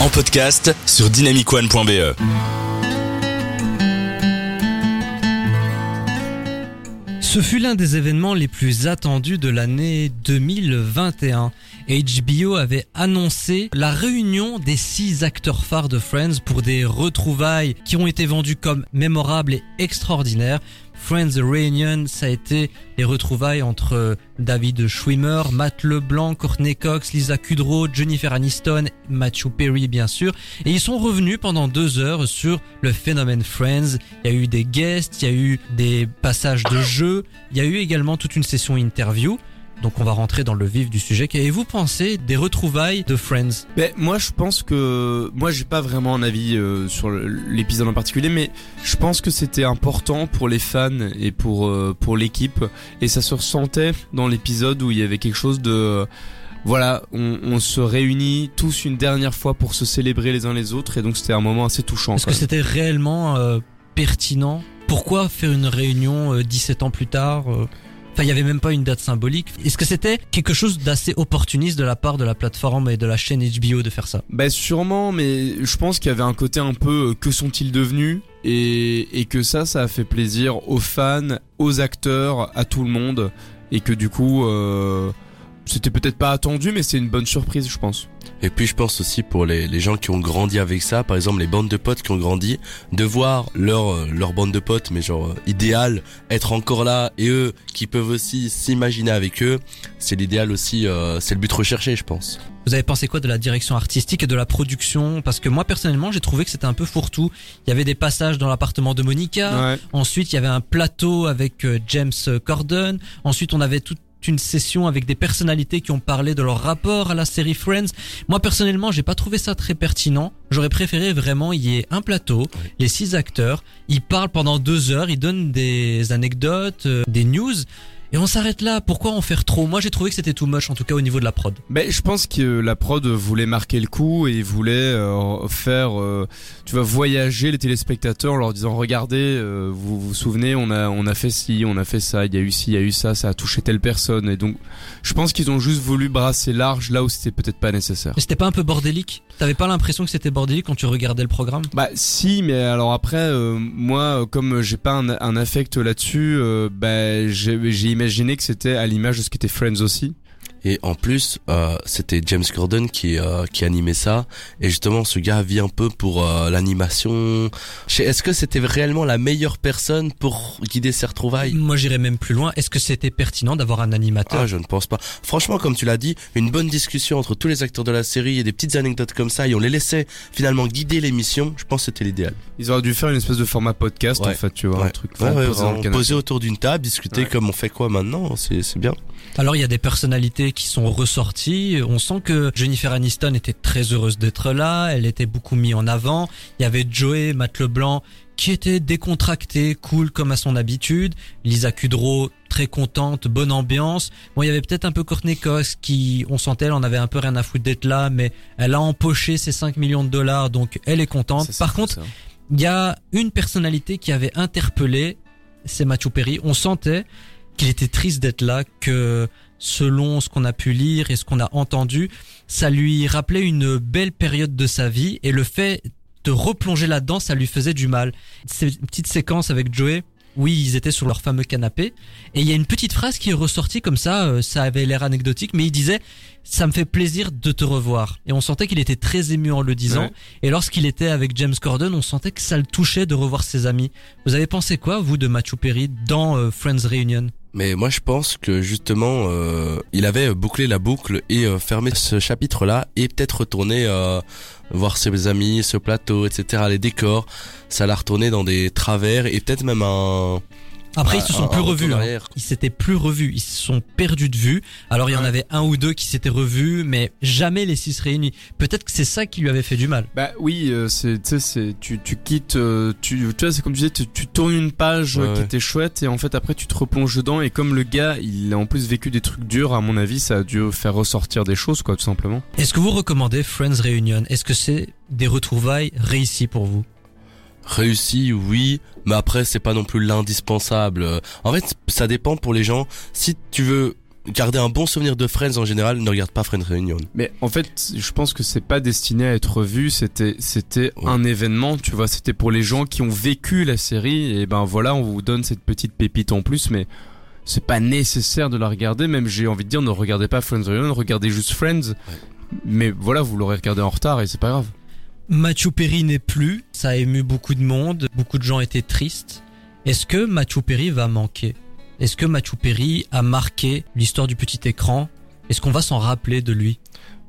en podcast sur dynamicone.be. Ce fut l'un des événements les plus attendus de l'année 2021. HBO avait annoncé la réunion des six acteurs phares de Friends pour des retrouvailles qui ont été vendues comme mémorables et extraordinaires. Friends Reunion, ça a été les retrouvailles entre David Schwimmer, Matt LeBlanc, Courtney Cox, Lisa Kudrow, Jennifer Aniston, Matthew Perry bien sûr. Et ils sont revenus pendant deux heures sur le phénomène Friends. Il y a eu des guests, il y a eu des passages de jeu, il y a eu également toute une session interview. Donc on va rentrer dans le vif du sujet. Qu'avez-vous pensé des retrouvailles de Friends? Ben moi je pense que moi j'ai pas vraiment un avis euh, sur l'épisode en particulier, mais je pense que c'était important pour les fans et pour euh, pour l'équipe. Et ça se ressentait dans l'épisode où il y avait quelque chose de voilà, on, on, se réunit tous une dernière fois pour se célébrer les uns les autres. Et donc c'était un moment assez touchant. Est-ce que c'était réellement euh, pertinent? Pourquoi faire une réunion 17 ans plus tard Enfin, il y avait même pas une date symbolique. Est-ce que c'était quelque chose d'assez opportuniste de la part de la plateforme et de la chaîne HBO de faire ça? Bah sûrement, mais je pense qu'il y avait un côté un peu euh, que sont-ils devenus? Et, et que ça, ça a fait plaisir aux fans, aux acteurs, à tout le monde. Et que du coup, euh, c'était peut-être pas attendu, mais c'est une bonne surprise, je pense. Et puis je pense aussi pour les, les, gens qui ont grandi avec ça, par exemple les bandes de potes qui ont grandi, de voir leur euh, leur bande de potes, mais genre euh, idéal, être encore là et eux qui peuvent aussi s'imaginer avec eux, c'est l'idéal aussi, euh, c'est le but recherché, je pense. Vous avez pensé quoi de la direction artistique et de la production? Parce que moi personnellement, j'ai trouvé que c'était un peu fourre-tout. Il y avait des passages dans l'appartement de Monica. Ensuite, il y avait un plateau avec James Corden. Ensuite, on avait tout une session avec des personnalités qui ont parlé de leur rapport à la série Friends. Moi personnellement, j'ai pas trouvé ça très pertinent. J'aurais préféré vraiment y ait un plateau, les six acteurs, ils parlent pendant deux heures, ils donnent des anecdotes, euh, des news. Et on s'arrête là. Pourquoi en faire trop? Moi, j'ai trouvé que c'était too much, en tout cas au niveau de la prod. Ben, je pense que la prod voulait marquer le coup et voulait euh, faire, euh, tu vois, voyager les téléspectateurs en leur disant regardez, euh, vous vous souvenez, on a on a fait ci, on a fait ça, il y a eu ci, il y a eu ça, ça a touché telle personne. Et donc, je pense qu'ils ont juste voulu brasser large là où c'était peut-être pas nécessaire. Mais c'était pas un peu bordélique? T'avais pas l'impression que c'était bordélique quand tu regardais le programme? Bah si, mais alors après, moi, comme j'ai pas un, un affect là-dessus, bah j'ai imaginé que c'était à l'image de ce qu'était Friends aussi. Et en plus, euh, c'était James Corden qui euh, qui animait ça. Et justement, ce gars vit un peu pour euh, l'animation. Est-ce que c'était réellement la meilleure personne pour guider ses retrouvailles? Moi, j'irais même plus loin. Est-ce que c'était pertinent d'avoir un animateur? Ah, je ne pense pas. Franchement, comme tu l'as dit, une bonne discussion entre tous les acteurs de la série et des petites anecdotes comme ça, et on les laissait finalement guider l'émission. Je pense que c'était l'idéal. Ils auraient dû faire une espèce de format podcast, en fait, tu vois, un truc. Ouais, poser autour d'une table, discuter comme on fait quoi maintenant. C'est c'est bien. Alors il y a des personnalités qui sont ressorties. On sent que Jennifer Aniston était très heureuse d'être là. Elle était beaucoup mise en avant. Il y avait Joey, Matt Leblanc, qui était décontracté, cool comme à son habitude. Lisa Kudrow, très contente, bonne ambiance. Bon, il y avait peut-être un peu Courtney Cox qui, on sentait, elle en avait un peu rien à foutre d'être là, mais elle a empoché ses 5 millions de dollars, donc elle est contente. Par contre, il y a une personnalité qui avait interpellé, c'est Matthew Perry. On sentait qu'il était triste d'être là, que selon ce qu'on a pu lire et ce qu'on a entendu, ça lui rappelait une belle période de sa vie et le fait de replonger là-dedans, ça lui faisait du mal. Ces petites séquences avec Joey, oui, ils étaient sur leur fameux canapé. Et il y a une petite phrase qui est ressortie comme ça, euh, ça avait l'air anecdotique, mais il disait ça me fait plaisir de te revoir. Et on sentait qu'il était très ému en le disant. Et lorsqu'il était avec James Corden, on sentait que ça le touchait de revoir ses amis. Vous avez pensé quoi, vous, de Matthew Perry dans euh, Friends Reunion? Mais moi je pense que justement euh, il avait bouclé la boucle et fermé ce chapitre là et peut-être retourné voir ses amis, ce plateau, etc. Les décors, ça l'a retourné dans des travers et peut-être même un après, ils se sont plus revus. Hein. Ils s'étaient plus revus. Ils se sont perdus de vue. Alors, il y en avait un ou deux qui s'étaient revus, mais jamais les six réunis. Peut-être que c'est ça qui lui avait fait du mal. Bah oui, euh, c'est, tu sais, tu, tu quittes, euh, tu, tu vois, c'est comme tu disais, tu, tu tournes une page euh, qui était chouette et en fait après tu te replonges dedans et comme le gars, il a en plus vécu des trucs durs, à mon avis, ça a dû faire ressortir des choses, quoi, tout simplement. Est-ce que vous recommandez Friends Reunion? Est-ce que c'est des retrouvailles réussies pour vous? Réussi, oui, mais après c'est pas non plus l'indispensable. En fait, ça dépend pour les gens. Si tu veux garder un bon souvenir de Friends en général, ne regarde pas Friends Reunion. Mais en fait, je pense que c'est pas destiné à être vu. C'était, c'était Ouais. un événement. Tu vois, c'était pour les gens qui ont vécu la série. Et ben voilà, on vous donne cette petite pépite en plus, mais c'est pas nécessaire de la regarder. Même j'ai envie de dire, ne regardez pas Friends Reunion, regardez juste Friends. Mais voilà, vous l'aurez regardé en retard et c'est pas grave. Matthew Perry n'est plus, ça a ému beaucoup de monde, beaucoup de gens étaient tristes. Est-ce que Matthew Perry va manquer? Est-ce que Matthew Perry a marqué l'histoire du petit écran? Est-ce qu'on va s'en rappeler de lui?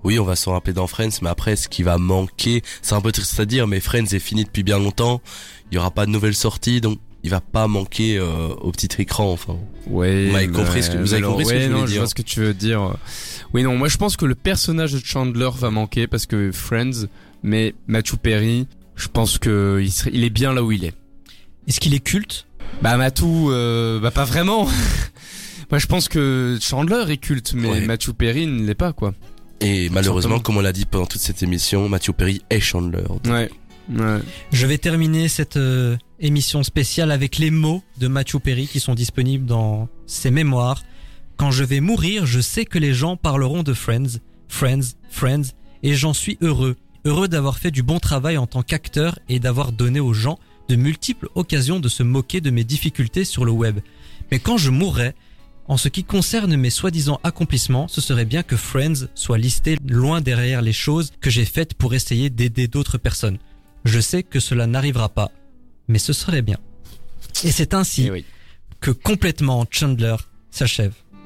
Oui, on va s'en rappeler dans Friends, mais après, ce qui va manquer, c'est un peu triste à dire, mais Friends est fini depuis bien longtemps. Il y aura pas de nouvelles sorties, donc il va pas manquer euh, au petit écran. Enfin, Ouais. Vous mais- compris ce que- vous avez alors, compris ce que ouais, je voulais non, dire. vois ce que tu veux dire. Oui, non, moi je pense que le personnage de Chandler va manquer parce que Friends, mais Matthew Perry, je pense que il, serait, il est bien là où il est. Est-ce qu'il est culte? Bah Matthew, euh, bah pas vraiment. moi je pense que Chandler est culte, mais Ouais. Matthew Perry ne l'est pas quoi. et malheureusement, comme on l'a dit pendant toute cette émission, Matthew Perry est Chandler. Ouais. Je vais terminer cette euh, émission spéciale avec les mots de Matthew Perry qui sont disponibles dans ses mémoires. Quand je vais mourir, je sais que les gens parleront de Friends, Friends, Friends, et j'en suis heureux. Heureux d'avoir fait du bon travail en tant qu'acteur et d'avoir donné aux gens de multiples occasions de se moquer de mes difficultés sur le web. Mais quand je mourrai, en ce qui concerne mes soi-disant accomplissements, ce serait bien que Friends soit listé loin derrière les choses que j'ai faites pour essayer d'aider d'autres personnes. Je sais que cela n'arrivera pas, mais ce serait bien. Et c'est ainsi Eh oui. que complètement Chandler s'achève.